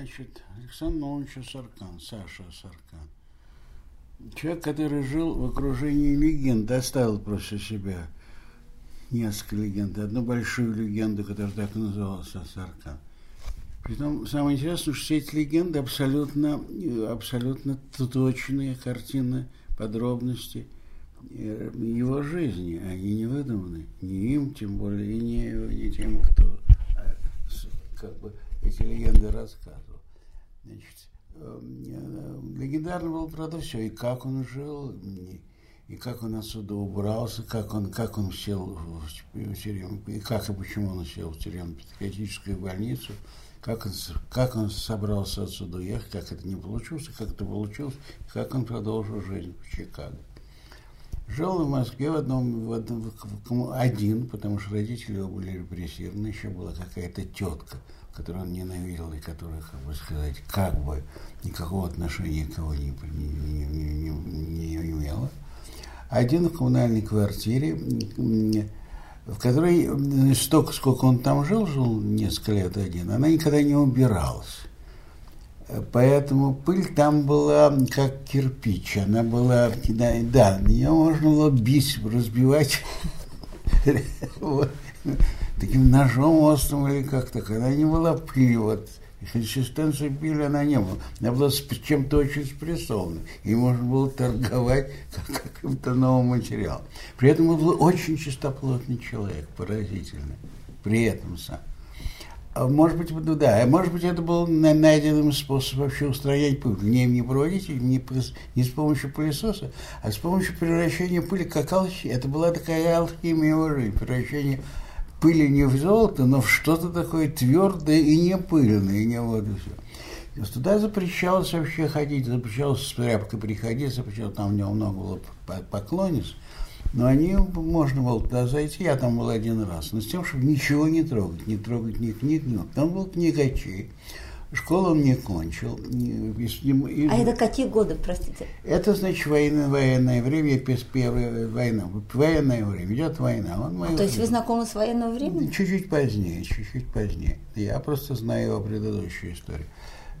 Значит, Александр Нович Саркан, Саша Саркан. Человек, который жил в окружении легенд, оставил после себя несколько легенд. Одну большую легенду, которая так называлась Саркан. Притом, самое интересное, что все эти легенды абсолютно, абсолютно точные картины, подробности его жизни. Они не выдуманы. Не им, тем более, и не, не тем, кто а, как бы эти легенды рассказывал. Значит, эм, легендарно было, правда, все. И как он жил, и как он отсюда убрался, как он, как он сел в тюрьму, и как и почему он сел в тюрьму психиатрическую больницу, как он, как он собрался отсюда уехать, как это не получилось, как это получилось, как он продолжил жизнь в Чикаго. Жил в Москве в одном, в одном в, один, потому что родители его были репрессированы, еще была какая-то тетка, которую он ненавидел и которая, как бы сказать, как бы никакого отношения к кого не, не, не, не, имела. Один в коммунальной квартире, в которой столько, сколько он там жил, жил несколько лет один, она никогда не убиралась. Поэтому пыль там была как кирпич. Она была, да, да ее можно было бить, разбивать таким ножом острым или как-то. Когда не была пыль, вот, консистенции пыли она не была. Она была чем-то очень спрессована. И можно было торговать как каким-то новым материалом. При этом он был очень чистоплотный человек, поразительный. При этом сам. А может быть, ну да, а может быть, это был найденный способ вообще устранять пыль. Не, не проводить, не, не с помощью пылесоса, а с помощью превращения пыли как алхимия. Это была такая алхимия его жизни, превращение пыли не в золото, но в что-то такое твердое и не пыльное, и не вот и все. Туда запрещалось вообще ходить, запрещалось с тряпкой приходить, запрещалось, там у него много было поклонниц. Но они, можно было туда зайти, я там был один раз, но с тем, чтобы ничего не трогать, не трогать ни книг, ни... Там был книгачей. Школу он не кончил. И, а это какие годы, простите? Это, значит, военное, военное время, первая война. Военное время, идет война. Он а, то есть вы знакомы с военного времени? Чуть-чуть позднее, чуть-чуть позднее. Я просто знаю его предыдущую историю.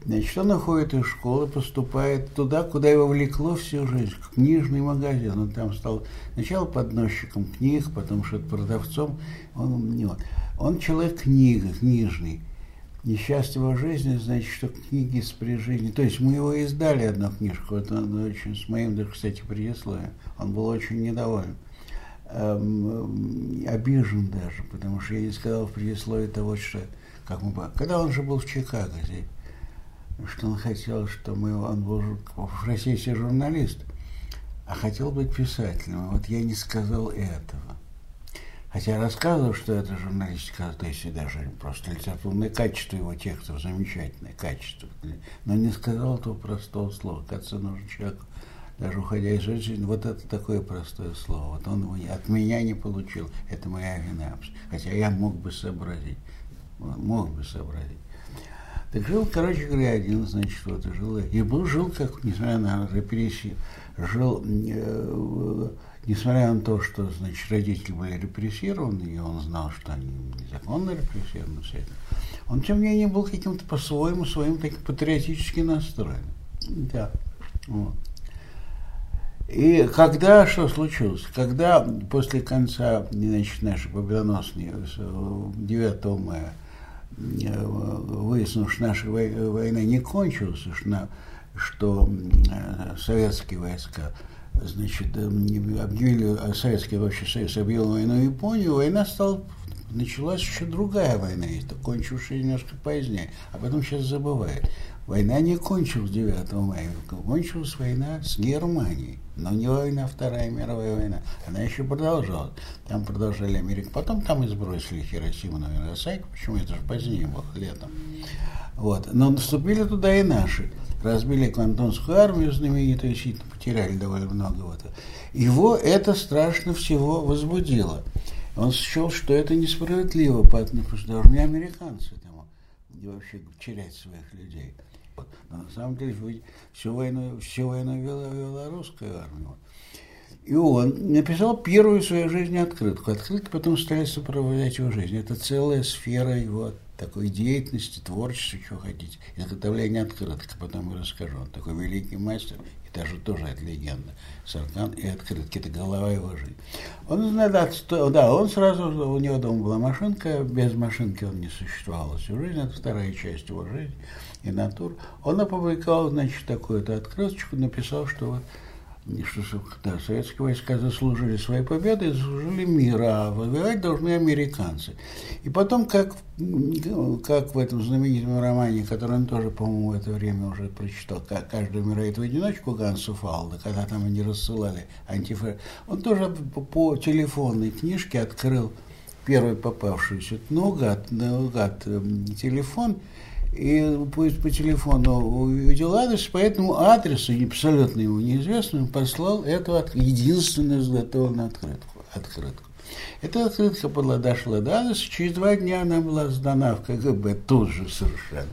Значит, он уходит из школы, поступает туда, куда его влекло всю жизнь, в книжный магазин. Он там стал сначала подносчиком книг, потом что-то продавцом. Он, не он. он человек книга, книжный. Несчастье жизни, значит, что книги с прижизнью. То есть мы его издали одну книжку, он очень, с моим, даже, кстати, предисловием. Он был очень недоволен. Эм, обижен даже, потому что я не сказал в предисловии того, что как мы... Когда он же был в Чикаго здесь, что он хотел, что мы, он был российский журналист, а хотел быть писателем. Вот я не сказал этого. Хотя рассказывал, что это журналистика, есть даже просто литературное качество его текстов, замечательное качество. Но не сказал этого простого слова. Кажется, нужен человек, даже уходя из жизни, вот это такое простое слово. Вот он его от меня не получил. Это моя вина. Хотя я мог бы сообразить. Мог бы сообразить. Так жил, короче говоря, один, значит, вот жил. И был, жил, как, несмотря на репрессии, жил, э, несмотря на то, что, значит, родители были репрессированы, и он знал, что они незаконно репрессированы, все это, он, тем не менее, был каким-то по-своему, своим таким патриотически настроен. Да. Вот. И когда что случилось? Когда после конца значит, нашей победоносной 9 мая выяснилось, что наша война не кончилась, что, что э, советские войска значит, э, объявили, Советский вообще Союз объявил войну Японию, война стала, началась еще другая война, кончившая немножко позднее, а потом сейчас забывает. Война не кончилась 9 мая, кончилась война с Германией, но не война, Вторая мировая война. Она еще продолжалась. Там продолжали Америка. Потом там и сбросили Хиросиму на Нагасаки. Почему? Это же позднее было, летом. Вот. Но наступили туда и наши. Разбили Квантонскую армию знаменитую, сильно потеряли довольно много. Вот. Его это страшно всего возбудило. Он счел, что это несправедливо потому что должны американцы там вообще терять своих людей. Но на самом деле всю войну, всю войну вела, вела русская армия. И он написал первую в своей жизни открытку. Открытки потом стали сопровождать его жизнь. Это целая сфера его такой деятельности, творчества, что хотите. Изготовление открыток, потом я расскажу. Он такой великий мастер, и даже тоже это легенда. Саркан и открытки, это голова его жизни. Он, да, да, он сразу, у него дома была машинка, без машинки он не существовал всю жизнь, это вторая часть его жизни и натур. Он опубликовал, значит, такую-то открыточку, написал, что вот что да, советские войска заслужили своей победы заслужили мира, а воевать должны американцы. И потом, как, как в этом знаменитом романе, который он тоже, по-моему, в это время уже прочитал, как «Каждый умирает в одиночку» Гансу Фаулда, когда там они рассылали антифа... Он тоже по, телефонной книжке открыл первый попавшийся наугад, наугад телефон, и по, по телефону увидел адрес, по этому адресу, абсолютно ему неизвестному, послал эту от, единственную изготовленную открытку. открытку. Эта открытка была, дошла до адреса, через два дня она была сдана в КГБ, тут же совершенно.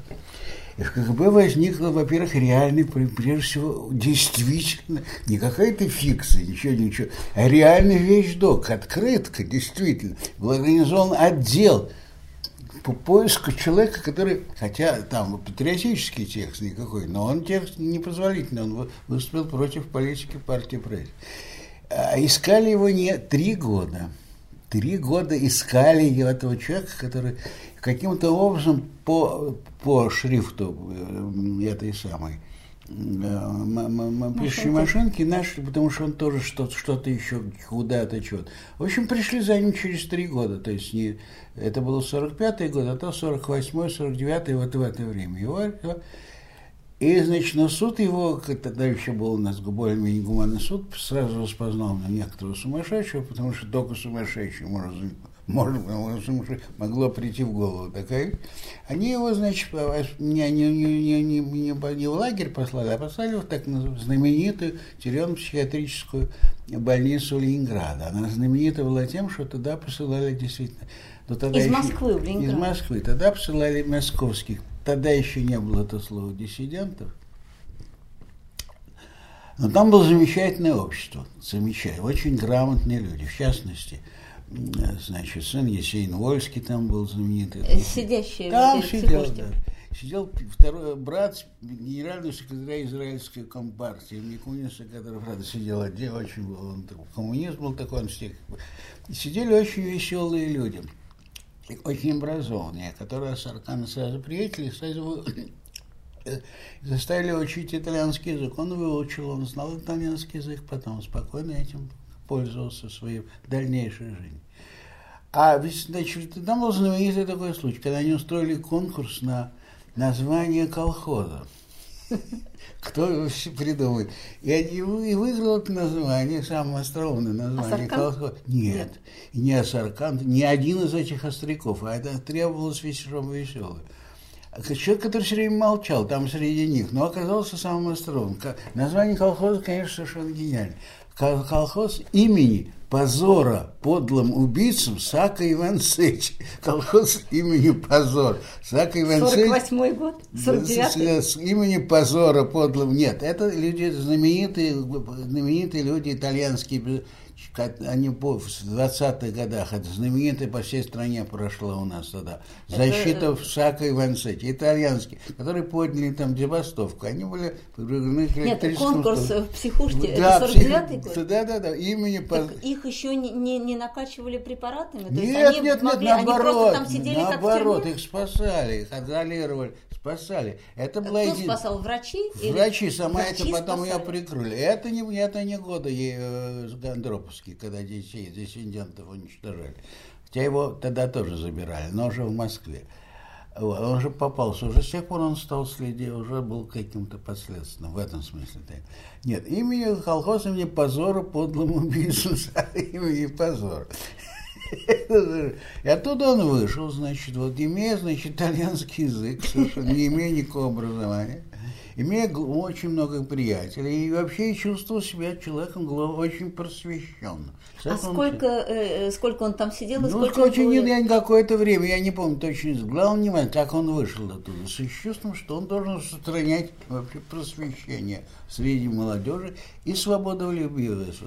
И в КГБ возникла, во-первых, реальный, прежде всего, действительно, не какая-то фикция, ничего, ничего, а реальный вещдок, открытка, действительно. Был организован отдел по поиску человека, который, хотя там патриотический текст никакой, но он текст непозволительный, он выступил против политики партии пресс. А искали его не три года. Три года искали этого человека, который каким-то образом по, по шрифту э, этой самой пишущей машинки нашли, потому что он тоже что-то что еще куда-то что-то. В общем, пришли за ним через три года, то есть не, это был 45-й год, а то 48-й, 49-й, вот в это время. Его, и, значит, на суд его, тогда еще был у нас более-менее гуманный суд, сразу распознал на некоторого сумасшедшего, потому что только сумасшедший может может, могло прийти в голову такая. Они его, значит, не, не, не, не, не, не в лагерь послали, а послали в так знаменитую тюремно-психиатрическую больницу Ленинграда. Она знаменита была тем, что туда посылали действительно... Но тогда из еще, Москвы в Ленинград? Из Москвы. Тогда посылали московских. Тогда еще не было это слова диссидентов. Но там было замечательное общество, замечательное, очень грамотные люди, в частности – значит, сын Есейн Вольский там был знаменитый. Э, сидящий там сидел, да. Сидел второй брат генерального секретаря израильской компартии Микуниса, который, правда, сидел отдельно, очень был, он коммунист был такой, он всех. Сидели очень веселые люди, очень образованные, которые с Аркана сразу приятели, сразу заставили учить итальянский язык. Он выучил, он знал итальянский язык, потом спокойно этим пользовался своей дальнейшей жизнью. А ведь, значит, там был знаменитый такой случай, когда они устроили конкурс на название колхоза. Кто его придумает? И, они, и выиграл это название, самое остроумное название колхоза. Нет, Нет, не Асаркан, ни один из этих остряков, а это требовалось веселым веселым. Человек, который все время молчал там среди них, но оказался самым остроумным. Название колхоза, конечно, совершенно гениальное колхоз имени позора подлым убийцам Сака Иван Сыч. Колхоз имени позор. Сака Иван Сыч. 48 год? 49 С имени позора подлым. Нет, это люди знаменитые, знаменитые люди итальянские они в 20-х годах, это знаменитое по всей стране прошло у нас тогда. Защита это... Сака Ивансети, итальянские, которые подняли там дебастовку. Они были привлечены к Нет, конкурс в психушке, да, это 49-й год? Да, да, да, имени... Так по... их еще не, не, не накачивали препаратами? То нет, есть они нет, могли, нет, наоборот, они там сидели наоборот, их спасали, их изолировали, спасали. Это была Кто иди... спасал, врачи? Врачи, сама врачи это потом спасали? ее прикрыли. Это не, это не годы э, Гандроповский, когда детей, диссидентов уничтожали. Хотя его тогда тоже забирали, но уже в Москве. Вот, он же попался. Уже с тех пор он стал следить, уже был каким-то последственным в этом смысле. Нет, имени колхоз имени позора подлому убийцу, имени позор. И оттуда он вышел, значит, вот имея, значит, итальянский язык, совершенно не имея никакого образования, имея очень много приятелей, и вообще чувствовал себя человеком очень просвещенным. А сколько, э, э, сколько он там сидел? Ну, сколько очень было... не, какое-то время, я не помню точно, главное внимание, как он вышел оттуда, с чувством, что он должен сохранять вообще просвещение среди молодежи и свободолюбивость.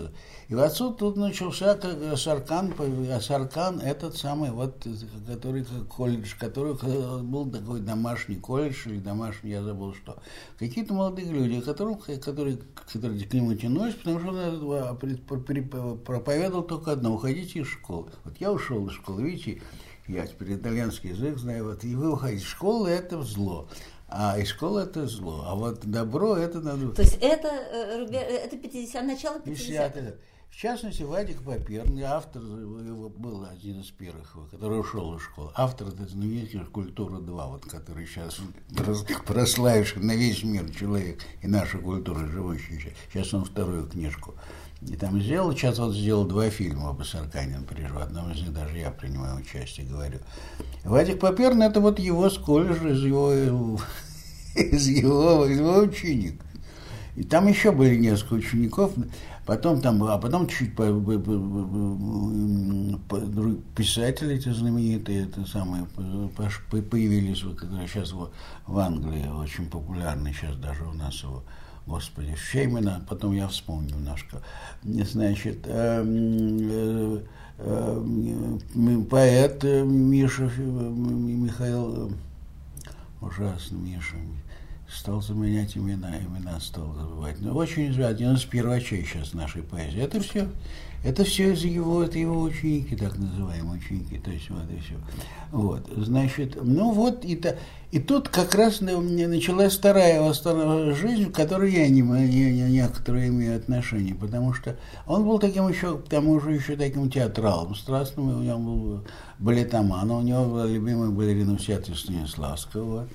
И вот отсюда тут начался как Саркан, Саркан этот самый, вот, который колледж, который был такой домашний колледж или домашний, я забыл что. Какие-то молодые люди, которым, которые, которые к нему тянулись, потому что он проповедовал только одно, уходите из школы. Вот я ушел из школы, видите, я теперь итальянский язык знаю, вот, и вы уходите из школы, это зло. А из школы это зло, а вот добро это надо... То есть это, э, это 50, начало 50-х? 50 в частности, Вадик Паперный, автор, его был один из первых, который ушел из школы. Автор этой знаменитой «Культура-2», вот, который сейчас прославивший на весь мир человек и наша культура живущая. Сейчас он вторую книжку. И там сделал, сейчас вот сделал два фильма об Сарканин прижил. В одном из них даже я принимаю участие, говорю. Вадик Паперный – это вот его с колледжа, из его, из его, из его ученик. И там еще были несколько учеников. Потом там, а потом чуть по, по, по, по, писатели эти знаменитые, это самые, появились, которые сейчас в, в Англии очень популярны, сейчас даже у нас его, господи, Фемина, потом я вспомню немножко. Значит, э, э, э, поэт Миша, Михаил, ужасно Миша, стал заменять имена, имена стал забывать. Но очень один из первачей сейчас нашей поэзии. Это все, это все из его, это его ученики, так называемые ученики. То есть вот и все. Вот, значит, ну вот, и, то, и тут как раз началась вторая жизнь, в которой я не, не, не, некоторые имею отношение, потому что он был таким еще, к тому же еще таким театралом страстным, у него был балетоман, у него была любимая балерина театре Станиславского. Вот.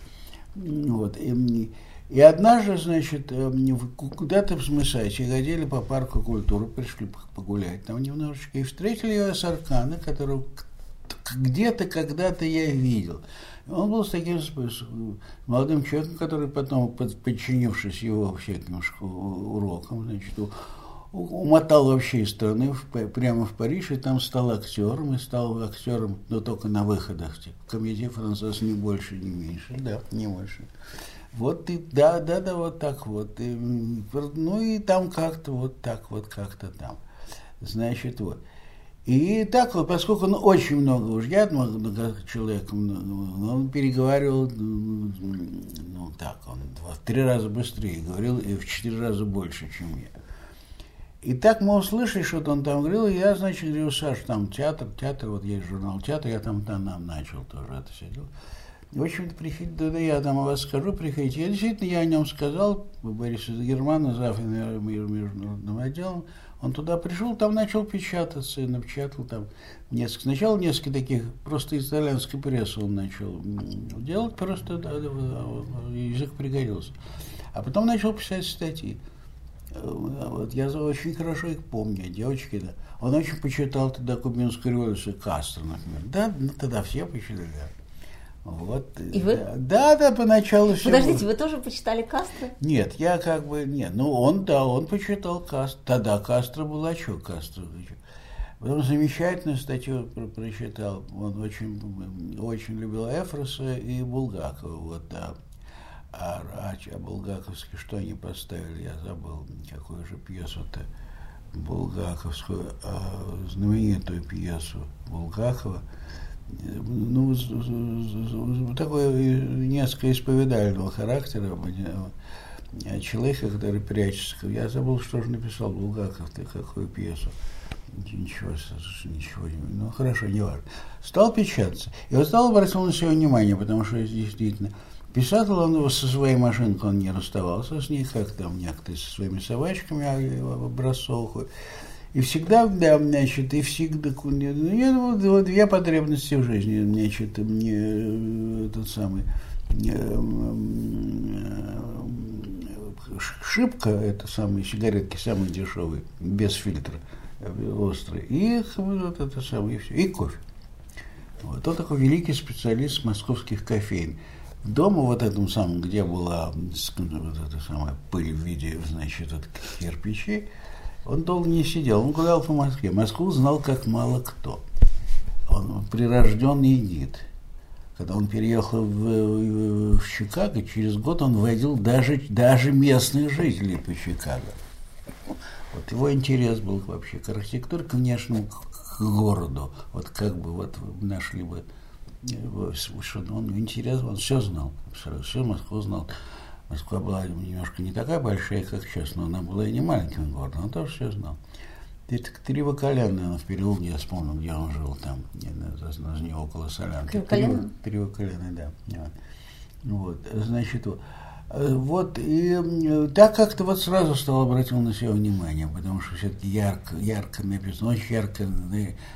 И, и однажды, значит, э, куда-то в Смысайче ходили по парку культуры, пришли погулять там немножечко, и встретили его Саркана, которого где-то когда-то я видел. Он был с таким молодым человеком, который потом, подчинившись его всяким урокам, значит, умотал вообще из страны в, прямо в Париж, и там стал актером, и стал актером, но только на выходах. Типа, комедия француз не больше, не меньше, да, не больше. Вот и да, да, да, вот так вот. И, ну и там как-то вот так вот, как-то там. Значит, вот. И так вот, поскольку он очень много уж я много человек, он переговаривал, ну так, он в три раза быстрее говорил и в четыре раза больше, чем я. И так мы услышали, что он там говорил, и я, значит, говорю, Саш, там театр, театр, вот есть журнал театр, я там, там, там начал тоже это все делать. В общем-то, приходите, да, я там о вас скажу, приходите. Я действительно, я о нем сказал, Борис из Германа, зав. международным отделом, он туда пришел, там начал печататься, и напечатал там несколько, сначала несколько таких, просто итальянской прессы он начал делать, просто да, язык пригодился. А потом начал писать статьи. Вот я очень хорошо их помню, девочки, да. Он очень почитал тогда кубинскую революцию Кастро, например. Да, ну, тогда все почитали. Вот. И вы? Да, да, поначалу все. Подождите, было. вы тоже почитали Кастро? Нет, я как бы, нет, ну он, да, он почитал Кастро. Тогда Кастро был, а что Кастро? Потом замечательную статью прочитал. Он очень, очень любил Эфроса и Булгакова. Вот, да а, а, а Булгаковский, что они поставили, я забыл, какую же пьесу-то, Булгаковскую, а, знаменитую пьесу Булгакова, ну, такое несколько исповедального характера, человека, который прячется. Я забыл, что же написал Булгаков, ты какую пьесу. Ничего, ничего, ну хорошо, не важно. Стал печататься. И вот стал обратил на себя внимание, потому что действительно Писатель он со своей машинкой он не расставался с ней, как там некоторые со своими собачками а, образцовых. И всегда, да, значит, и всегда, ну, вот, вот две потребности в жизни, значит, мне этот самый, э, шибка, это самые сигаретки, самые дешевые, без фильтра, острые, и вот это самое, и все, и кофе. Вот. Он такой великий специалист московских кофеин. Дома вот этом самом, где была вот эта самая пыль в виде, значит, от кирпичей, он долго не сидел, он гулял по Москве. Москву знал как мало кто. Он прирожденный гид. Когда он переехал в, в Чикаго, через год он водил даже, даже местных жителей по Чикаго. Вот его интерес был вообще к архитектуре, к внешнему, к городу. Вот как бы вот нашли бы что он интерес, он все знал, все Москву знал. Москва была немножко не такая большая, как сейчас, но она была и не маленьким городом, он тоже все знал. Три Вакаляна он в переулке, я вспомнил, где он жил, там, на не около Солянки. Три Вакаляна, да. Вот, значит, вот. Вот, и так как-то вот сразу стал обратил на себя внимание, потому что все-таки ярко, ярко написано, очень ярко,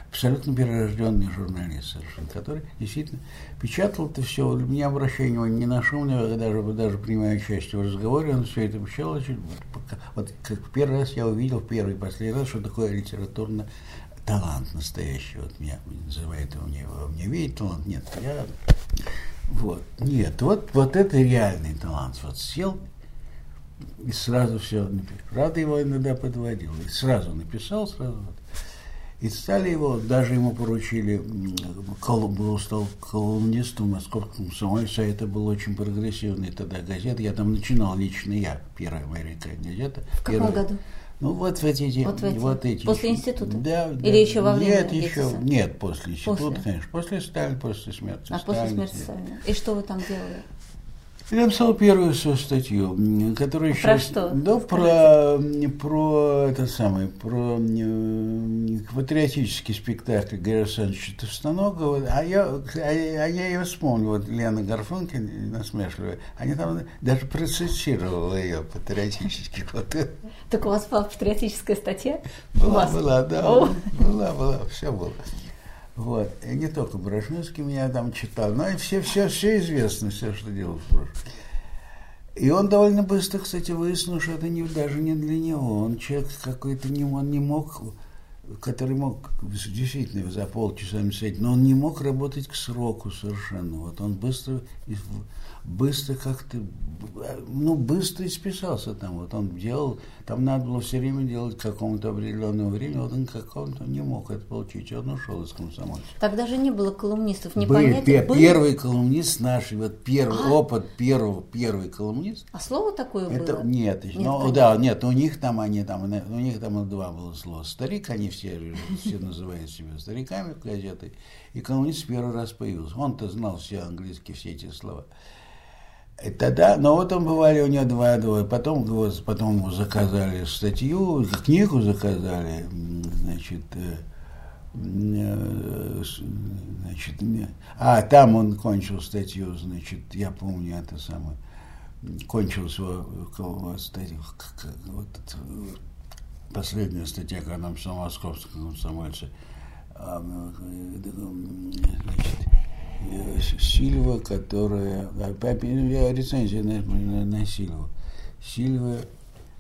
абсолютно перерожденный журналист совершенно, который действительно печатал это все, не обращая внимания ни на шум, даже, даже принимая участие в разговоре, он все это печатал очень, вот как первый раз я увидел, первый и последний раз, что такое литературно талант настоящий, вот меня называют его, мне, мне видит талант, нет, я вот. Нет, вот, вот это реальный талант. Вот сел и сразу все написал. Правда, его иногда подводил. И сразу написал, сразу. Вот. И стали его, даже ему поручили, был стал колумнистом московском комсомольце, а это был очень прогрессивный тогда газета. Я там начинал лично я, первая моя газета. В каком первая, году? Ну, вот в эти, вот, в эти, вот эти. После института? Да. Или да. еще во время Нет, еще, нет, после института, после. конечно. После Сталина, после смерти А Сталина, после смерти Сталина. И что вы там делали? Я написал первую свою статью, которая еще... Про что? Да, про, про это самое, про патриотический спектакль Гарри Александровича Товстоногова. А я, а, а я ее вспомнил, вот Лена Гарфункин, насмешливая, они там даже процитировала ее патриотически. Вот. Так у вас была патриотическая статья? Была, была, да, О. была, была, все было. Вот. И не только Брашневский меня там читал, но и все, все, все известно, все, что делал Брошневский. И он довольно быстро, кстати, выяснил, что это не, даже не для него. Он человек какой-то, не, он не мог, который мог действительно за полчаса написать, но он не мог работать к сроку совершенно. Вот он быстро быстро как-то, ну, быстро исписался там. Вот он делал, там надо было все время делать какому-то определенному времени, вот он какому-то не мог это получить. Он ушел из комсомольца. Тогда же не было колумнистов, не был, пе- был? Первый колумнист наш, вот первый а? опыт первого, первый колумнист. А слово такое это, было? Нет, нет ну, да, нет, у них там они там, у них там два было слова. Старик, они все, все называют себя стариками в газеты, и колумнист первый раз появился. Он-то знал все английские, все эти слова. И тогда, но вот там бывали у него два двое, потом, потом заказали статью, книгу заказали, значит, э, э, значит, а там он кончил статью, значит, я помню это самое, кончил свою статью, вот последняя статья, когда написал московском комсомольце, а, значит, Сильва, которая... Рецензия на, Сильву. Сильва,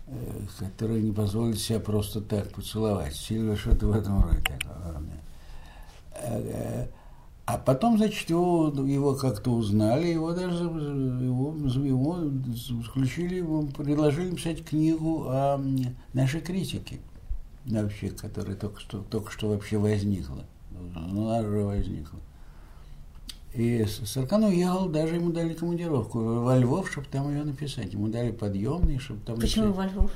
э, которая не позволит себя просто так поцеловать. Сильва что-то в этом роде. Э, а потом, значит, его, его как-то узнали, его даже его, его включили, предложили писать книгу о нашей критике, вообще, которая только что, только что вообще возникла. Ну, она же возникла. И Саркан уехал, даже ему дали командировку во Львов, чтобы там ее написать. Ему дали подъемный, чтобы там... Почему написать. во Львов?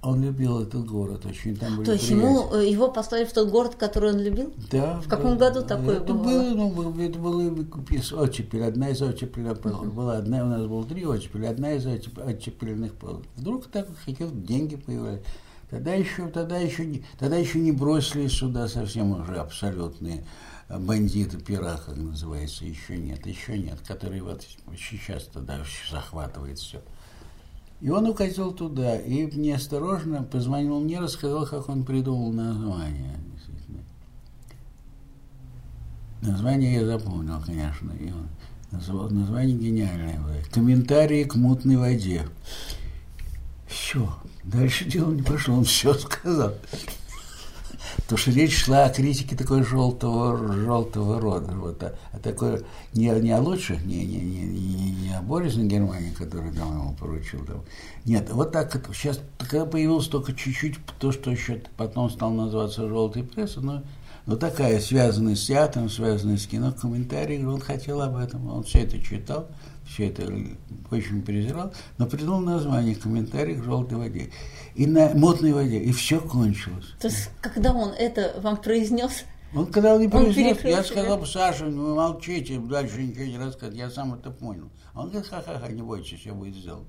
Он любил этот город очень. Там были То есть ему, э, его послали в тот город, который он любил? Да. В каком да, году такое это было? было? Ну, это было оттепель. Одна из оттепелей uh-huh. была. Одна, у нас было три оттепели. Одна из оттепельных Вдруг так хотел, деньги появлялись. Тогда еще, тогда еще, тогда еще не бросили сюда совсем уже абсолютные бандиты как называется, еще нет, еще нет, который вот сейчас тогда захватывает все. И он укатил туда, и неосторожно позвонил мне, рассказал, как он придумал название. Название я запомнил, конечно. И он название гениальное. Комментарии к мутной воде. Все. Дальше дело не пошло, он все сказал. Потому что речь шла о критике такой желтого, желтого рода. Вот, а, а такое не, не о лучших, не, не, не, не, не о Борисе Германии, который там ему поручил. Там. Нет, вот так это. Сейчас когда появилось только чуть-чуть то, что еще потом стал называться желтой прессой, но но такая, связанная с театром, связанная с кино, комментарий, он хотел об этом, он все это читал, все это очень презирал, но придумал название комментарий к желтой воде и на модной воде, и все кончилось. То есть, когда он это вам произнес, он когда он не произнес, я сказал, Саша, вы молчите, дальше ничего не рассказывать, я сам это понял. Он говорит, ха-ха-ха, не бойтесь, все будет сделано.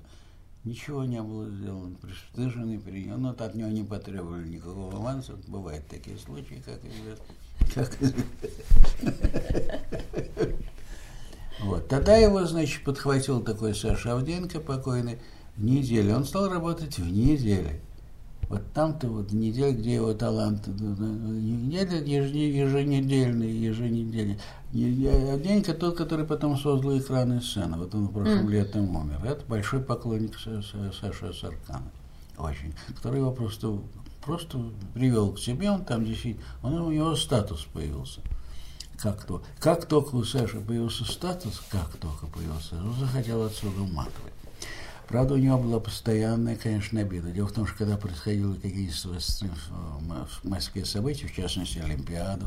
Ничего не было сделано, пристыженный принял, но от него не потребовали никакого аванса. Бывают такие случаи, как известно. Как Вот. Тогда его, значит, подхватил такой Саша Авденко, покойный, в неделю. Он стал работать в неделе. Вот там-то вот неделя, где его талант, неделя еженедельный, еженедельный. Авденко тот, который потом создал экраны сцены. Вот он в прошлом mm. летом умер. Это большой поклонник Саши Саркана. Очень. Который его просто, просто привел к себе. Он там действительно, он, у него статус появился как то. Как только у Саши появился статус, как только появился, он захотел отсюда уматывать. Правда, у него была постоянная, конечно, обида. Дело в том, что когда происходило какие-то в Москве события, в частности, Олимпиаду,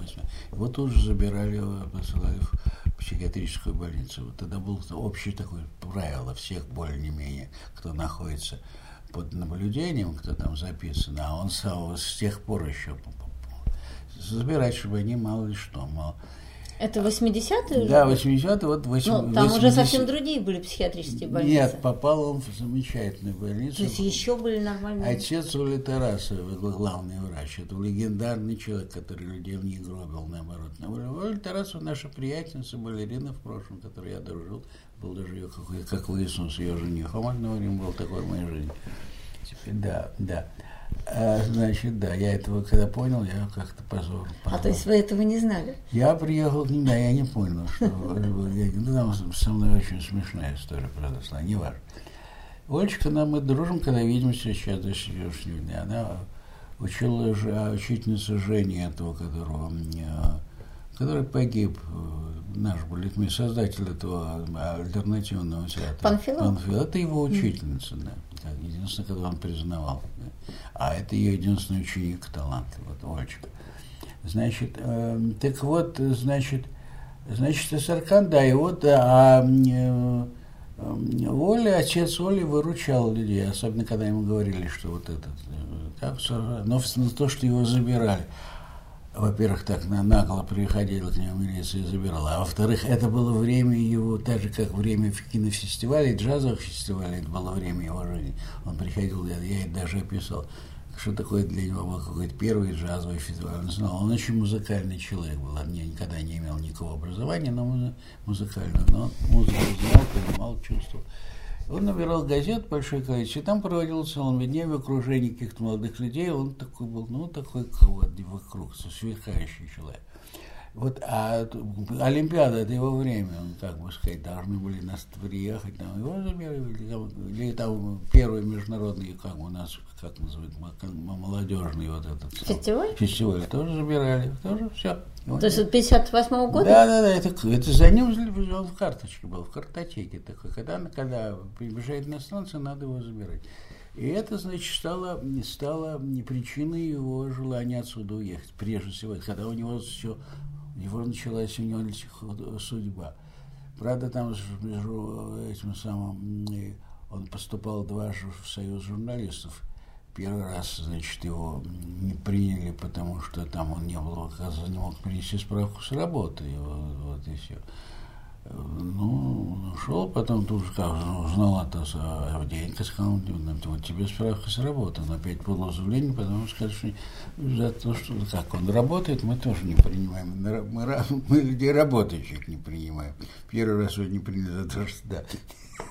его тут же забирали, посылали в психиатрическую больницу. Вот тогда было общее такое правило всех более-менее, кто находится под наблюдением, кто там записан, а он сам с тех пор еще забирать, чтобы они мало ли что, мало, это 80-е? Да, 80-е. Вот 8, ну, там 80... уже совсем другие были психиатрические больницы. Нет, попал он в замечательную больницу. То есть еще были нормальные? Отец Оли Тарасова, главный врач. Это легендарный человек, который людей не гробил, наоборот. Оля Тарасова наша приятельница, балерина в прошлом, которой я дружил. Был даже ее, как, как выяснилось, ее женихом одно время был такой в моей жизни. Теперь, да, да. А, значит, да, я этого когда понял, я как-то позор. А то есть вы этого не знали? Я приехал к ним, да, я не понял, что ну, там со мной очень смешная история произошла, не важно. Олечка, нам мы дружим, когда видимся сейчас до сегодняшнего дня. Она учила учительница Жени этого, которого, который погиб, э, наш был создатель этого альтернативного театра. Панфилов? Панфилов. Это его учительница, да. Единственное, когда он признавал. А это ее единственный ученик талант, вот Ольчика. Значит, э, так вот, значит, значит, Саркан, да, и вот, а э, Оля, отец Оли выручал людей, особенно когда ему говорили, что вот этот, э, так, но то, что его забирали во-первых, так на, нагло приходила к нему милиция и забирала, а во-вторых, это было время его, так же, как время в кинофестивале, джазовых фестивалей, это было время его жизни. Он приходил, я, я это даже описал, что такое для него был какой-то первый джазовый фестиваль. Он знал, он очень музыкальный человек был, он никогда не имел никакого образования, но музыкального, но он музыку знал, понимал, чувствовал. Он набирал газет большое количество, и там проводил целыми днями в каких-то молодых людей. Он такой был, ну, такой вот вокруг, сверкающий человек. Вот, а Олимпиада это его время, он, как бы сказать, должны были нас приехать, там, его забирали, или там первый международный, как у нас, как называют, молодежный вот этот фестиваль, фестиваль тоже забирали, тоже все. То есть это 58 -го года? Да, да, да, это, это за ним он в карточке был, в картотеке такой. Когда, когда приезжает на станцию, надо его забирать. И это, значит, стало, стало причиной его желания отсюда уехать. Прежде всего, когда у него все, у него началась у него судьба. Правда, там между этим самым он поступал дважды в союз журналистов Первый раз, значит, его не приняли, потому что там он не был, оказывается, не мог принести справку с работы, и вот, вот и все. Ну, ушел, потом тут же как узнал от Авдеенко, сказал, вот тебе справка с работы. Он опять подал заявление, потому что сказали, что за то, что как он работает, мы тоже не принимаем. Мы, мы, мы людей работающих не принимаем. Первый раз его не приняли за то, что да.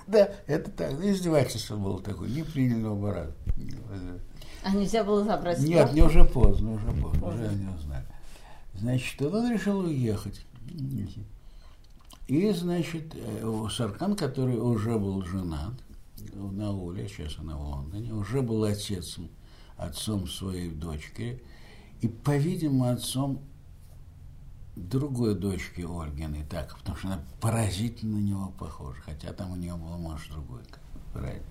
Да, это так. Издевательство было такое. Не приняли раза. А нельзя было забрать Нет, не уже поздно, уже поздно, уже они узнали. Значит, он решил уехать. И, значит, э, Саркан, который уже был женат на Оле, сейчас она в Лондоне, уже был отцом, отцом своей дочки, И, по-видимому, отцом другой дочки Ольгиной, так, потому что она поразительно на него похожа, хотя там у нее был муж другой, правильно.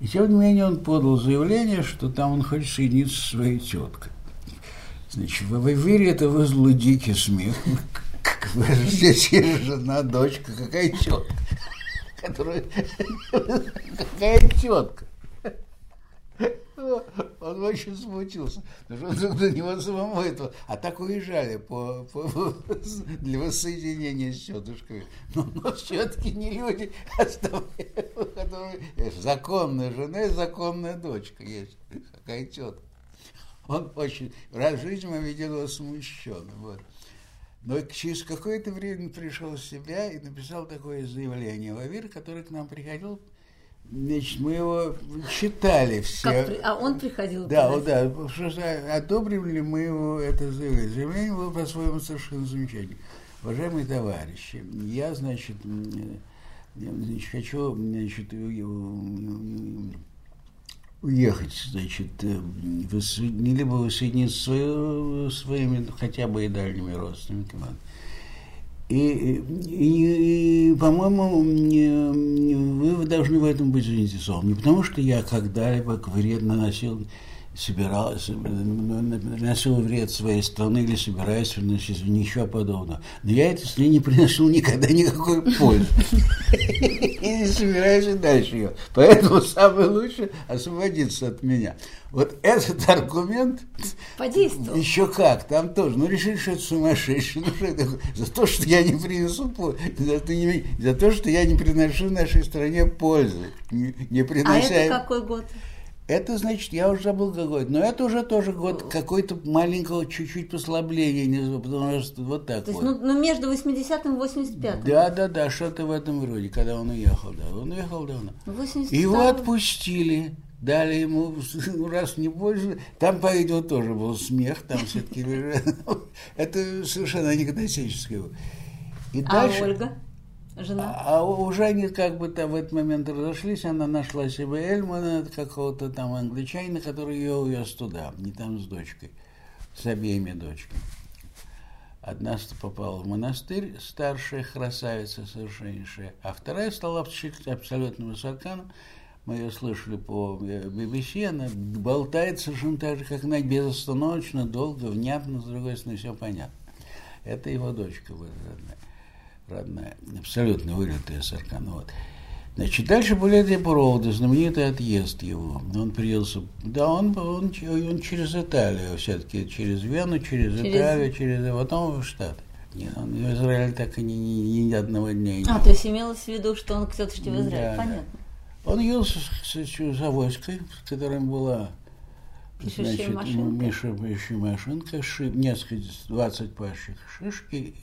И тем не менее он подал заявление, что там он хочет соединиться со своей теткой. Значит, в Эвире это вызвало дикий смех. Здесь есть жена, дочка, какая тетка? Которая... Какая тетка? Он очень смутился, потому что до него самому этого. А так уезжали по, по, для воссоединения с тетушкой. Но, но все-таки не люди, а которые законная жена и законная дочка есть. Какая тетка. Он очень, раз жизни мы видели его смущенным. Вот. Но через какое-то время пришел в себя и написал такое заявление в который к нам приходил Значит, мы его читали все. Как, а он приходил? Да, вот, да. Что, одобрили ли мы его это заявление? Заявление было по-своему совершенно замечательно. Уважаемые товарищи, я, значит, значит хочу значит, уехать, значит, либо воссоединиться с своими хотя бы и дальними родственниками, и, и, и по-моему, вы должны в этом быть заинтересованы. Не потому, что я когда-либо вредно наносил собирался, наносил вред своей страны или собираюсь приносить, ничего подобного. Но я этой стране не приносил никогда никакой пользы. И не собираюсь и дальше ее. Поэтому самое лучшее освободиться от меня. Вот этот аргумент подействовал. Еще как, там тоже. Ну, решили, что это сумасшедший. Ну, что это, за то, что я не принесу. За, за то, что я не приношу нашей стране пользы. Не, не принося... А это какой год? Это значит, я уже забыл какой, но это уже тоже год какой-то маленького чуть-чуть послабления, потому что вот так То вот. есть, ну, ну, между 80-м и 85-м? Да, да, да, что-то в этом роде, когда он уехал, да, он уехал давно. 82 Его отпустили, дали ему, ну, раз не больше, там, по-видимому, тоже был смех, там все-таки, это совершенно анекдотическое. И а дальше... Ольга? Жена? А, уже они как бы там в этот момент разошлись, она нашла себе Эльмана, какого-то там англичанина, который ее увез туда, не там с дочкой, с обеими дочками. Одна попала в монастырь, старшая красавица совершеннейшая, а вторая стала абсолютно высоканом. Мы ее слышали по BBC, она болтает совершенно так же, как она, безостановочно, долго, внятно, с другой стороны, все понятно. Это его дочка была родная абсолютно вылитая Саркан. Вот. Значит, дальше были эти проводы, знаменитый отъезд его. Он приелся, да, он, он, он через Италию все-таки, через Вену, через, через... Италию, через, а потом в Штаты. Нет, он в Израиль так и ни, ни, ни одного дня не А, то есть имелось в виду, что он все-таки в Израиль, да, понятно. Да. Он ел с, с, с авоськой, с которой была Пишущая Значит, Миша пишущая машинка, шип, несколько, 20 пачек шишки,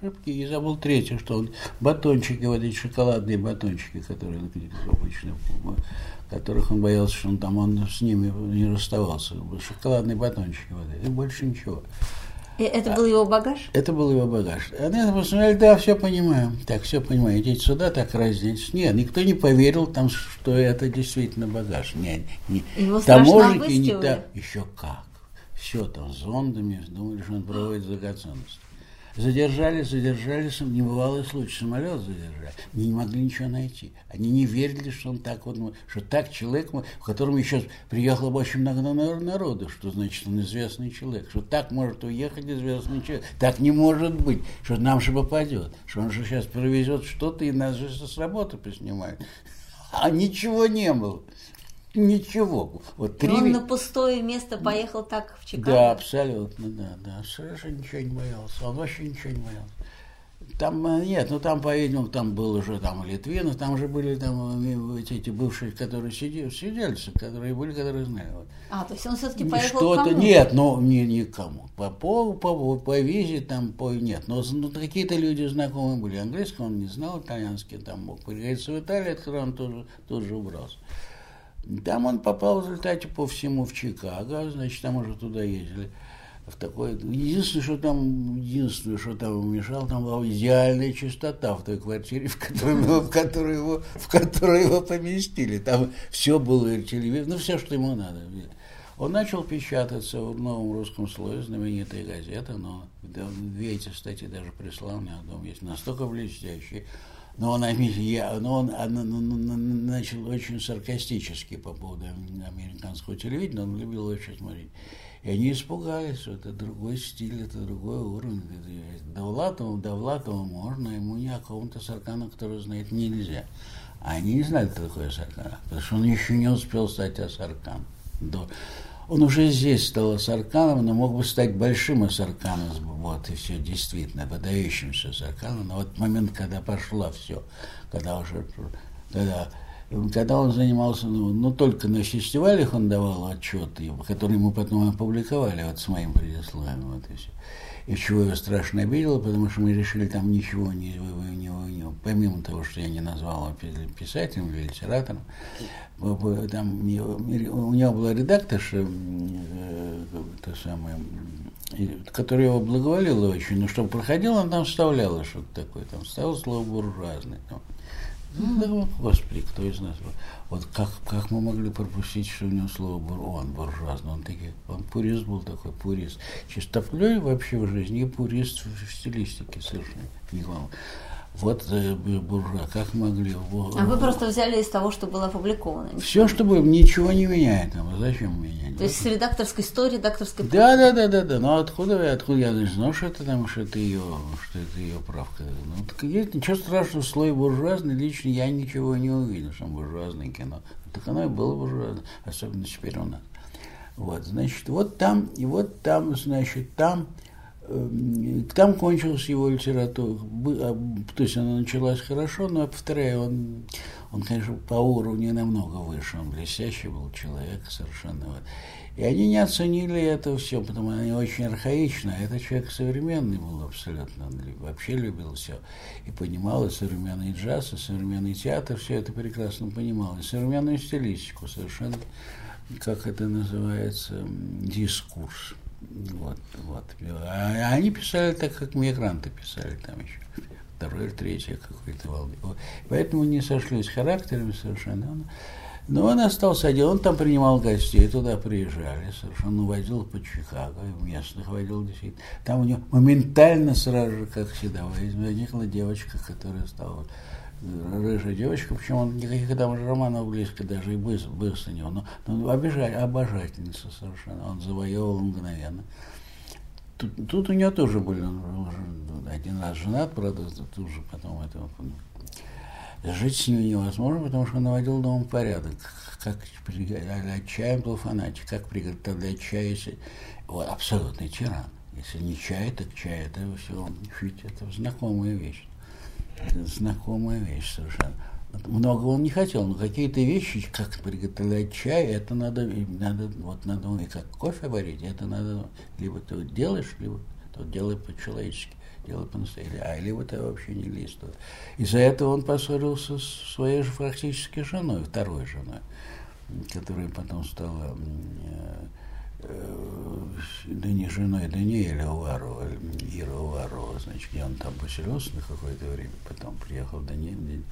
шибки, и забыл третье, что он батончики, вот эти шоколадные батончики, которые обычно, которых он боялся, что он там он с ними не расставался. Шоколадные батончики, вот эти, и больше ничего. И это был его багаж? Это был его багаж. Они посмотрели, да, все понимаем. Так, все понимаем. Идите сюда, так разденьтесь. Нет, никто не поверил, там, что это действительно багаж. Не, не. Его Таможенники не так. Еще как. Все там зондами, думали, что он проводит драгоценности. Задержали, задержали, небывалый случай, самолет задержали. Они не могли ничего найти. Они не верили, что он так вот, что так человек, в котором еще приехало очень много народу, что значит он известный человек, что так может уехать известный человек. Так не может быть, что нам же попадет, что он же сейчас привезет что-то и нас же с работы поснимает. А ничего не было. Ничего. Вот три... Он на пустое место поехал так в Чикаго? Да, абсолютно, да, да. Совершенно ничего не боялся. Он вообще ничего не боялся. Там э, нет, ну там, по-видимому, там был уже там Литвинов, там же были там э, эти бывшие, которые сидели, сидельцы, которые были, которые знали. Вот. А, то есть он все-таки поехал Что-то нет, но не никому. По, по, по, по визе там по нет. Но ну, какие-то люди знакомые были. Английский он не знал, итальянский там мог пригодиться в Италии, от которого он тоже, тоже убрался. Там он попал в результате по всему в Чикаго, значит, там уже туда ездили. В такой, единственное, что там, единственное, что там мешало, там была идеальная чистота в той квартире, в которой, его, в которой, его, в которой его поместили. Там все было, телевизор, ну, все, что ему надо. Он начал печататься в новом русском слое, знаменитая газета, но две эти статьи даже прислал мне, дом есть настолько блестящие. Но он, я, но он начал очень саркастически по поводу американского телевидения, он любил очень смотреть. И они испугались, что это другой стиль, это другой уровень. Довлатову, Довлатову можно, ему не о ком-то Саркану, который знает, нельзя. А они не знали, кто такой Саркан, потому что он еще не успел стать Асарканом. До... Он уже здесь стал Асарканом, но мог бы стать большим Асарканом, вот, и все, действительно, выдающимся Асарканом. Но вот момент, когда пошло все, когда уже, когда когда он занимался, ну, ну, только на фестивалях он давал отчеты, которые мы потом опубликовали вот с моим предисловием, вот и все и чего я страшно обидел, потому что мы решили там ничего не, не, не, помимо того, что я не назвал его писателем или литератором, там у него была редакторша, э, та самая, которая его благоволила очень, но чтобы проходил, он там вставляла что-то такое, там ставил слово буржуазный. Ну, господи, кто из нас? Вот как, как мы могли пропустить, что у него слово бур, он буржуазный, он такой, он пурист был такой, пурист. Чистоплей вообще в жизни и пурист в стилистике совершенно не главное. Вот э, буржуа, как могли. А вы просто взяли из того, что было опубликовано. Все, что было, ничего не меняет. А зачем менять? То есть с редакторской истории, редакторской Да, да, да, да, да. Но откуда, откуда я знал, что это там, что это ее, что это ее правка. Ну, так есть ничего страшного, слой буржуазный, лично я ничего не увидел, что буржуазное кино. Так оно и было буржуазное, особенно теперь у нас. Вот, значит, вот там, и вот там, значит, там там кончилась его литература. А, то есть она началась хорошо, но, повторяю, он, он, конечно, по уровню намного выше. Он блестящий был человек совершенно. И они не оценили это все, потому что они очень архаично. А этот человек современный был абсолютно. Он вообще любил все. И понимал и современный джаз, и современный театр, все это прекрасно понимал. И современную стилистику совершенно, как это называется, дискурс. Вот, вот. А они писали так, как мигранты писали там еще. Второй или третий какой-то волны. Поэтому не сошлись характерами совершенно. Но он остался один, он там принимал гостей, туда приезжали, совершенно водил по Чикаго, местных водил действительно. Там у него моментально сразу же, как всегда, возникла девочка, которая стала рыжая девочка, причем он никаких там романов близко даже и быстро, быстро не но, но обижать, обожательница совершенно, он завоевывал мгновенно. Тут, тут у нее тоже были, он один раз женат, правда, тут же потом этого жить с ним невозможно, потому что он наводил дома порядок. Как отчаян был фанатик, как приготовлять чай, если... Вот, абсолютный тиран. Если не чай, так чай, это все, это знакомая вещь знакомая вещь совершенно. Много он не хотел, но какие-то вещи, как приготовлять чай, это надо, надо, вот надо, и как кофе варить, это надо, либо ты вот делаешь, либо то делай по-человечески, делай по-настоящему, а либо ты вообще не туда. Из-за этого он поссорился с своей же фактически женой, второй женой, которая потом стала Э, да не женой Даниэля Уварова, Ира Уварова, значит, где он там поселился на какое-то время, потом приехал Даниэль.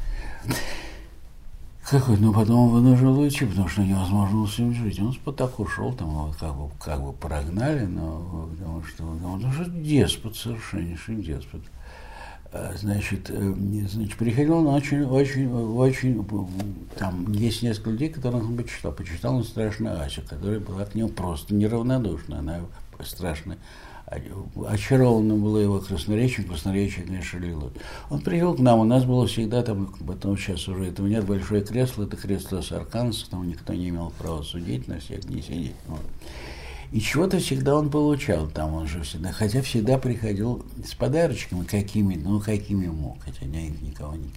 Какой, ну потом он вынужден уйти, потому что невозможно было с ним жить. Он так ушел, там его как бы, как бы прогнали, но потому что, потому что деспот, совершеннейший деспот. А, значит, э, значит, приходил он очень, очень, очень, там есть несколько людей, которых он почитал. Почитал он страшно Ася, которая была к нему просто неравнодушна. Она страшно очарована была его красноречием, красноречие, конечно, лило. Он приехал к нам, у нас было всегда там, потом сейчас уже этого нет, большое кресло, это кресло Сарканца, там никто не имел права судить, на всех не сидеть. Вот. И чего-то всегда он получал там, он же всегда, хотя всегда приходил с подарочками какими, ну какими мог, хотя я никого не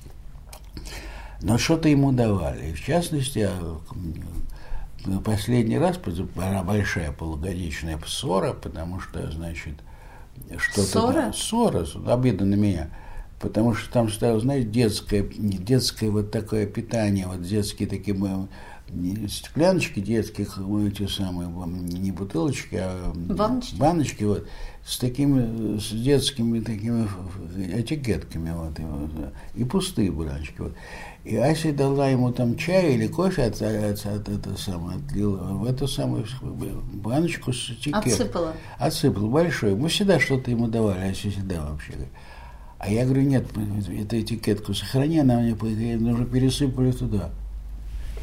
но что-то ему давали. И в частности, последний раз была большая полугодичная ссора, потому что, значит, что-то... Ссора? Ссора, обида на меня. Потому что там стояло, знаете, детское, детское вот такое питание, вот детские такие стекляночки детских, эти самые, не бутылочки, а баночки, баночки вот, с такими, с детскими такими этикетками, вот, и, вот, и пустые баночки. Вот. И Ася дала ему там чай или кофе, от, от, от, это самое, отлила в эту самую баночку с этикеткой. Отсыпала? Отсыпала, большой. Мы всегда что-то ему давали, Ася всегда вообще. А я говорю, нет, эту этикетку сохрани, она мне нужно пересыпали туда.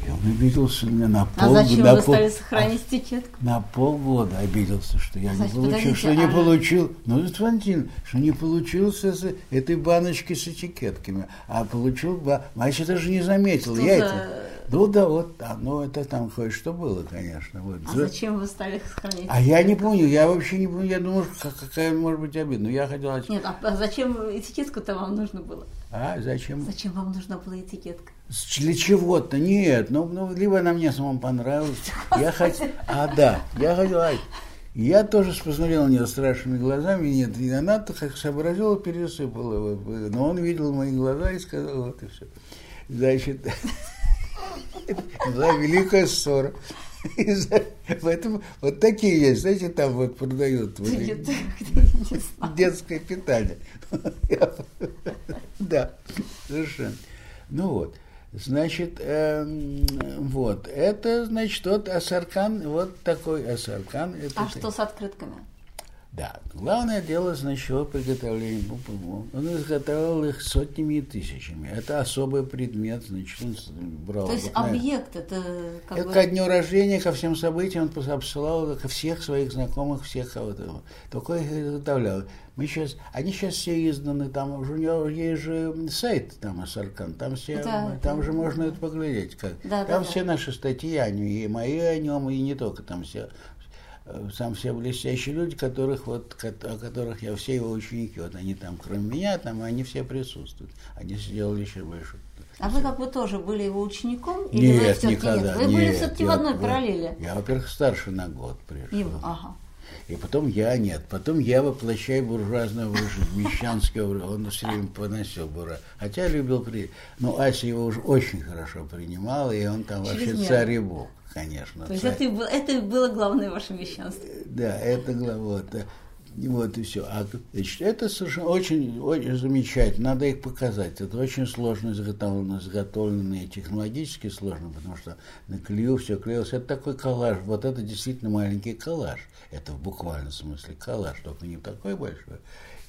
И он обиделся на, на полгода. А зачем на вы пол, стали сохранить этикетку? На полгода обиделся, что я Значит, не получил, подождите, что не а- получил. Ну, это Валентин, что не получился с этой баночки с этикетками, а получил, а я даже не заметил. Что я за- это, ну да, вот, а, ну это там кое-что было, конечно. Вот. А зачем вы стали сохранить? А я не помню, я вообще не помню, я думал, как- какая может быть обида. Ну, я хотел... Нет, а а зачем этикетку-то вам нужно было? А, зачем? Зачем вам нужна была этикетка? Для чего-то? Нет, ну, ну либо она мне самому понравилась. Я хотел, а да, я хотел, я тоже посмотрел на нее страшными глазами, нет, и она как сообразила, пересыпала. Но он видел мои глаза и сказал, вот и все. Значит, была великая ссора. Поэтому вот такие есть, знаете, там вот продают вот детское питание. Да, совершенно. Ну вот, значит, эм, вот, это, значит, вот Асаркан, вот такой Асаркан. Это А так- что с открытками? Да, главное дело, значит, его приготовления. Бу-бу-бу. Он изготовил их сотнями и тысячами. Это особый предмет, значит, он брал. То есть объект это как это бы... ко дню рождения, ко всем событиям он обсылал ко всех своих знакомых, всех кого-то. Только их изготовлял. Мы сейчас, они сейчас все изданы, там уже у него есть же сайт там Асаркан, там все, Да, там да, же да. можно это поглядеть. Как. Да, да, там да. все наши статьи о нем, и мои о нем, и не только там все. Э, Там все блестящие люди, которых вот, о которых я все его ученики, вот они там, кроме меня, там они все присутствуют. Они сделали еще больше. А вы как бы тоже были его учеником? Или вы Нет, все-таки никогда. нет? Вы были нет, все-таки в одной параллели. Я, во-первых, старше на год пришел. Его, ага. И потом я нет. Потом я воплощаю буржуазную жизнь, мещанский образ. Он все время поносил бура. Хотя любил при... Ну, Ася его уже очень хорошо принимала, и он там вообще царь и бог, конечно. То есть царь. это, это было главное ваше мещанство. Да, это глава. да. И Вот и все. А, значит, это совершенно очень, очень замечательно. Надо их показать. Это очень сложно изготовлено, изготовлено и технологически сложно, потому что на клею все клеилось. Это такой коллаж. Вот это действительно маленький коллаж. Это в буквальном смысле коллаж, только не такой большой.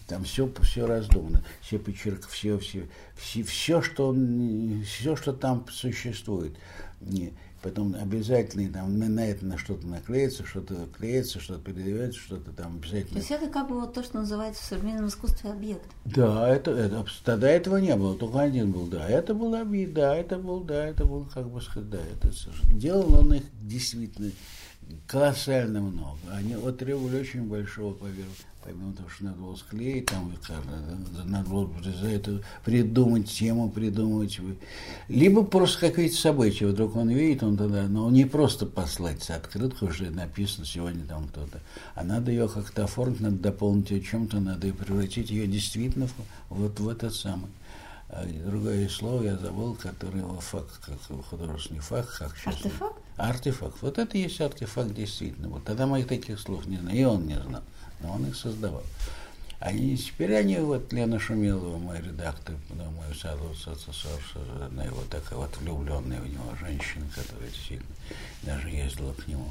Там все, все раздумано, все почерк, все, все, все, все, что, все, что там существует. Не- Потом обязательно там на, на это на что-то наклеится, что-то клеится, что-то передается, что-то там То обязательно. есть это как бы вот то, что называется в современном искусстве объект. Да, это, это тогда этого не было, только один был, да. Это был обид, да, это был, да, это был, как бы да, это делал он их действительно колоссально много. Они вот требовали очень большого поверх. Помимо того, что надо было склеить, там, как- надо было за это придумать тему, придумать. Либо просто какие-то события. Вдруг он видит, он тогда, но не просто послать открытку, уже написано сегодня там кто-то, а надо ее как-то оформить, надо дополнить ее чем-то, надо и превратить ее действительно в- вот в этот самый. А другое слово я забыл, который его факт, как художественный факт, как сейчас. Артефакт? Артефакт. Вот это и есть артефакт действительно. Вот тогда моих таких слов не знаю, и он не знал, но он их создавал. Они, теперь они, вот Лена Шумилова, мой редактор, на мой одна его такая вот влюбленная в него женщина, которая действительно даже ездила к нему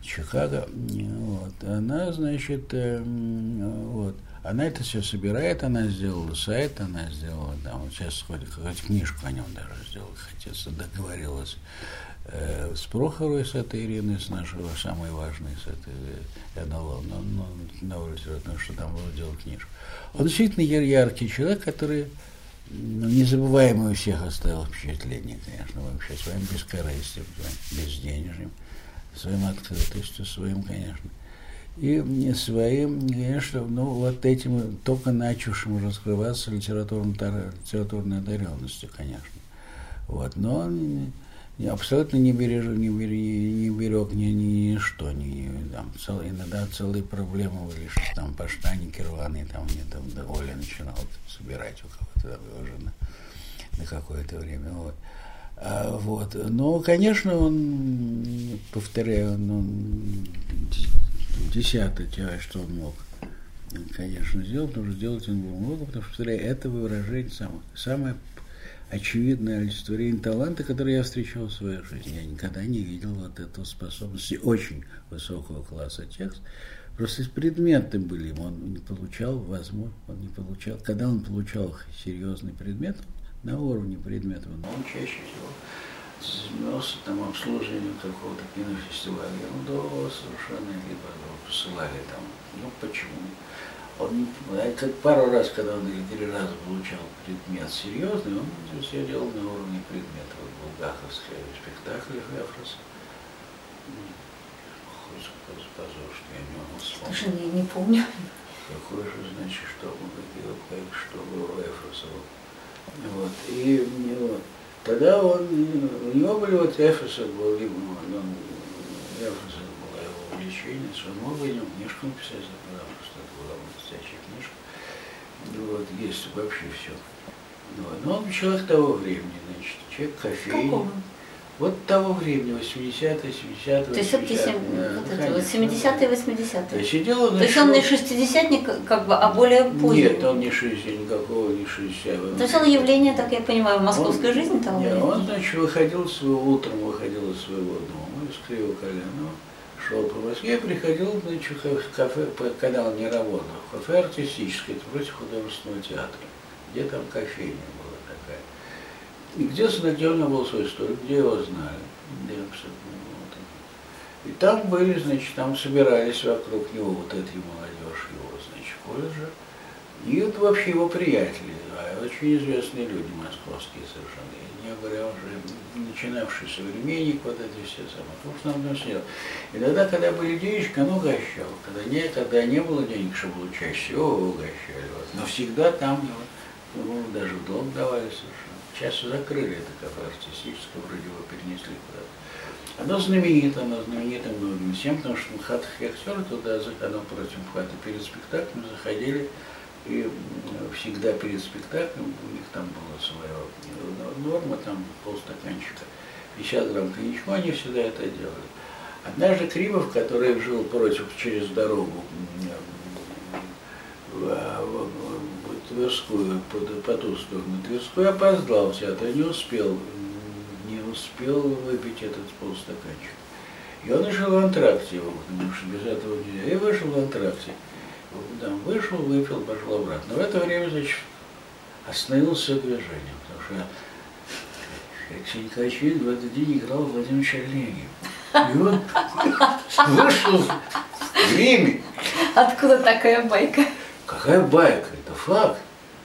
в Чикаго, вот, она, значит, эм, вот, она это все собирает, она сделала сайт, она сделала, там, вот сейчас ходит, какую-то книжку о нем даже сделала, хотя договорилась с Прохоровой, с этой Ириной, с нашего самой важной, с этой э, НЛО, но, на литературу, что там было делать книжку. Он действительно яр- яркий человек, который ну, незабываемое у всех оставил впечатление, конечно, вообще своим бескорыстием, своим безденежьем, своим открытостью, своим, конечно. И своим, конечно, ну, вот этим только начавшим раскрываться литературной, одаренностью, конечно. Вот, но он абсолютно не берег, не берег, не берег ни, ни, ничто, ни, там, цел, иногда целые проблемы были, что там поштанники рваные, там мне там Оля начинал собирать у кого-то там его жена на какое-то время. Вот. А, вот. Но, конечно, он, повторяю, он, он десятый тираж, что он мог, конечно, сделать, потому что сделать он был много, потому что, повторяю, это выражение самое, самое очевидное олицетворение таланта, которое я встречал в своей жизни. Я никогда не видел вот эту способности очень высокого класса текста. Просто предметы были ему, он не получал, возможно, он не получал. Когда он получал серьезный предмет, на уровне предметов, но он чаще всего занимался там обслуживанием какого-то кинофестиваля. Ерунду совершенно либо посылали там. Ну почему? Он, как пару раз, когда он или три раза получал предмет серьезный, он все делал на уровне предмета. Вот Булгаковская спектакль. Хоть позор, что я не могу вспомнить. Слушай, я не помню. Какой же, значит, что он делал, как, что было у Эфроса. Вот. И вот, тогда он, у него были вот Эфеса был, он, Эфеса было его увлечение, что он бы ему книжку написать, потому что это была настоящая книжка. Вот, есть вообще все. Вот. Но он человек того времени, значит, человек кофейный. Какого? Вот того времени, 80-е, 70-е, То есть все-таки 70-е, 80-е. То есть, сидел То есть он не шестидесятник, как бы, а более поздний? Нет, он не 60, никакого не 60. То есть он явление, так я понимаю, в московской он, жизни того Нет, он, значит, выходил своего, утром выходил из своего дома, из Кривого Коленного, шел по Москве, приходил, значит, в кафе, когда он не работал, в кафе артистическое, это против художественного театра, где там кофейня и где Снадежно был свой столик, где его знали. Где вот. И там были, значит, там собирались вокруг него вот эти молодежь его, значит, колледжа. И вот вообще его приятели, а очень известные люди московские совершенно. Не говоря уже начинавший современник, вот эти все самые. Потому что нам сидел. Иногда, когда были денежки, он угощал. Когда не, когда не было денег, чтобы было чаще всего угощали. Вот. Но всегда там его, ну, даже в дом давали совершенно. Сейчас закрыли это кафе артистическое, вроде его перенесли куда-то. Оно знаменито, оно знаменито многим всем, потому что мхатские актеры туда, оно против МХАТа перед спектаклем заходили, и всегда перед спектаклем у них там была своя норма, там полстаканчика, 50 грамм коньячку, они всегда это делали. Однажды Кримов, который жил против, через дорогу Тверскую, по, по ту сторону Тверскую, опоздал в театр, не успел, не успел выпить этот полстаканчик. И он вышел в антракте его, потому что без этого нельзя. И вышел в антракте. Там вышел, выпил, пошел обратно. В это время, значит, остановился движение, потому что Вильд в этот день играл Владимир Чернегин. И он вышел в Риме. Откуда такая байка? Какая байка? Это факт.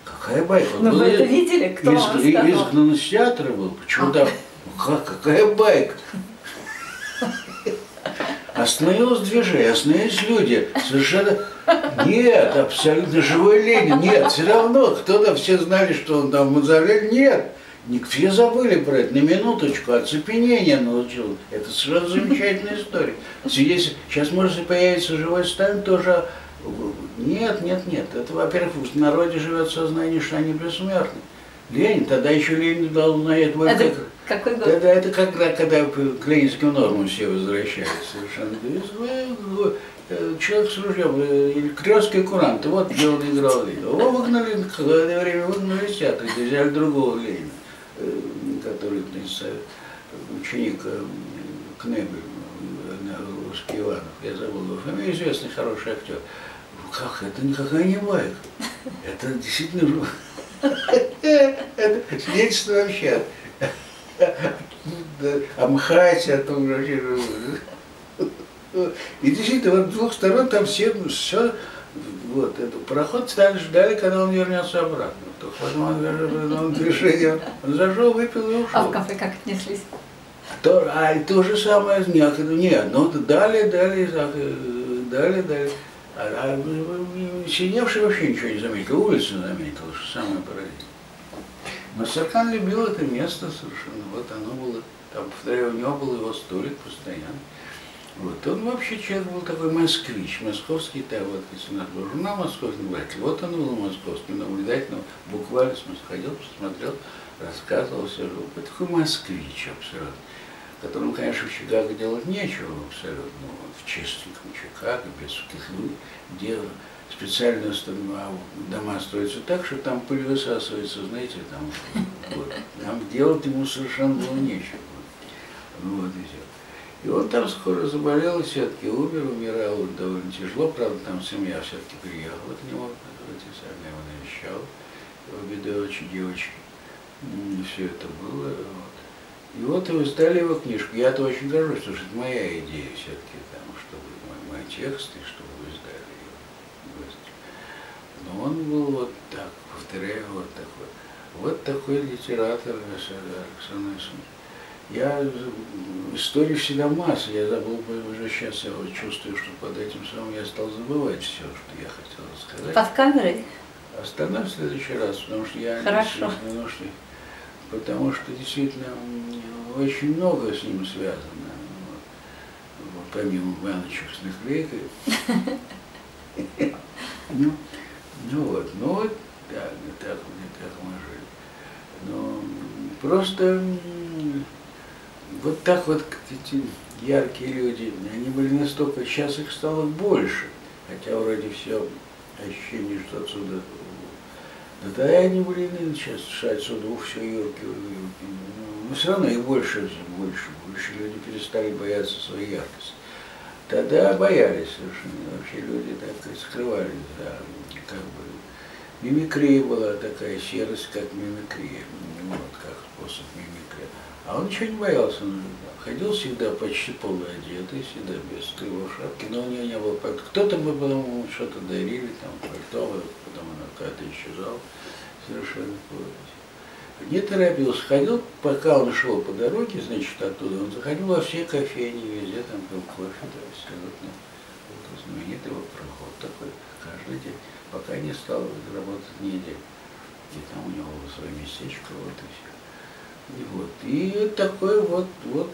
Какая байка? Ну, вы это видели? Кто из, сказал? Изгнан из театра был. Почему там? Как, какая байка? Остановилось движение, остановились люди. Совершенно... Нет, абсолютно живой Ленин. Нет, все равно кто-то, все знали, что он там в мавзолее. Нет, все забыли про это, на минуточку, оцепенение научил. Это совершенно замечательная история. Сейчас может появиться живой Сталин, тоже нет, нет, нет. Это, во-первых, в народе живет сознание, что они бессмертны. Ленин, тогда еще Ленин дал на это... Это какой год? Тогда это когда, когда к ленинским нормам все возвращаются совершенно. Э, человек с ружьем, э, крестский курант, вот где он играл Ленин. Его выгнали, в это время выгнали где взяли другого Ленина, э, который ученик Кнебель, русский Иванов, я забыл его фамилию, известный хороший актер как, это никакая не байка. Это действительно это свидетельство вообще о МХАТе, о том вообще. И действительно, вот с двух сторон там все, все вот, это, пароход стали ждали, когда он вернется обратно. То потом он, он движение, он зашел, выпил и ушел. А в кафе как отнеслись? То, а то же самое, нет, нет, ну дали, дали, дали, дали. А, а сидевший вообще ничего не заметил, улицу заметил, что самое поразительное. Но Саркан любил это место совершенно, вот оно было, там, повторяю, у него был его столик постоянно. Вот. Он вообще человек был такой москвич, московский, так вот, если у нас был журнал московский наблюдатель, вот он был московский наблюдатель, ну, буквально смысл ходил, посмотрел, рассказывал все, был такой москвич абсолютно, которому, конечно, в Чикаго делать нечего абсолютно, вот, в чистеньком Чикаго, без всяких дел, специально дома строятся так, что там пыль высасывается, знаете, там, вот, там делать ему совершенно было нечего. Вот и все. И он там скоро заболел, все-таки умер, умирал довольно тяжело, правда, там семья все-таки приехала к нему, эти сами его навещал, его бедовичи, девочки. И все это было. Вот. И вот вы издали его книжку. Я-то очень горжусь, потому что это моя идея все-таки, там, чтобы мой, мой текст, и чтобы вы издали его. Но он был вот так, повторяю, вот такой. Вот такой литератор Александр Александрович. Я истории всегда масса, я забыл уже сейчас, я вот чувствую, что под этим самым я стал забывать все, что я хотел сказать. Под камерой? Остановлюсь в следующий раз, потому что я... Хорошо. Что, потому что действительно очень много с ним связано. Вот, помимо баночек с наклейкой. Ну, ну вот, ну вот так, так, так мы жили. Но просто вот так вот эти яркие люди, они были настолько, сейчас их стало больше, хотя вроде все ощущение, что отсюда, да тогда они были сейчас, отсюда ух, все юрки, юрки, но все равно их больше, больше, больше люди перестали бояться своей яркости. Тогда боялись совершенно, вообще люди так и скрывали, да, как бы, мимикрия была такая серость, как мимикрия, вот, как способ мимикрии. А он ничего не боялся. Он ходил всегда почти полуодетый, всегда без кривой шапки, но у него не было пальто. Кто-то бы потом что-то дарили, там пальто, потом она какая-то исчезала совершенно полностью. Не торопился, ходил, пока он шел по дороге, значит, оттуда, он заходил во все кофейни, везде там пил кофе, то есть абсолютно вот, знаменитый вот проход такой каждый день, пока не стал работать неделю. И там у него было свое местечко, вот и все. И, вот, и такой вот, вот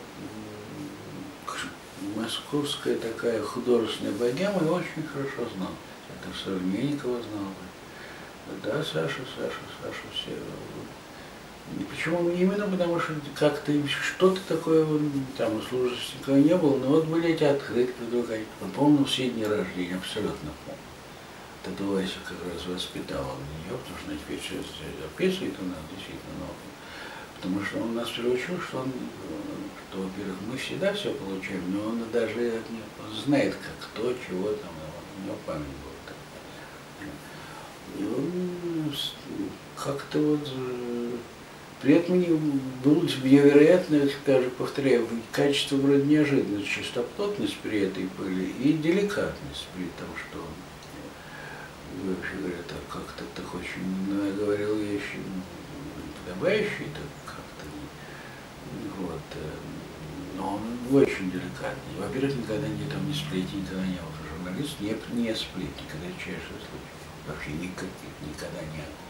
московская такая художественная богема, я очень хорошо знал. Это Современникова знал. Да, Саша, Саша, Саша, все. Почему именно? Потому что как-то что-то такое, там, у служащего не было, но вот были эти открытки вдруг, я помню все дни рождения, абсолютно помню. Тогда Вася как раз воспитала нее, потому что теперь сейчас записывает у нас действительно много. Потому что он нас приучил, что он, что, во-первых, мы всегда все получаем, но он даже он знает, как кто, чего там, у него память была. И он как-то вот при этом было невероятно, скажем, повторяю, качество вроде неожиданно, чистоплотность при этой пыли и деликатность при том, что вообще говоря, так как-то так очень, говорил вещи подобающие, так вот. Э, но он очень деликатный. Во-первых, никогда не, там, не сплетни, никогда не был журналист, не, не сплетни, когда чаще случай. Вообще никаких, никогда не было.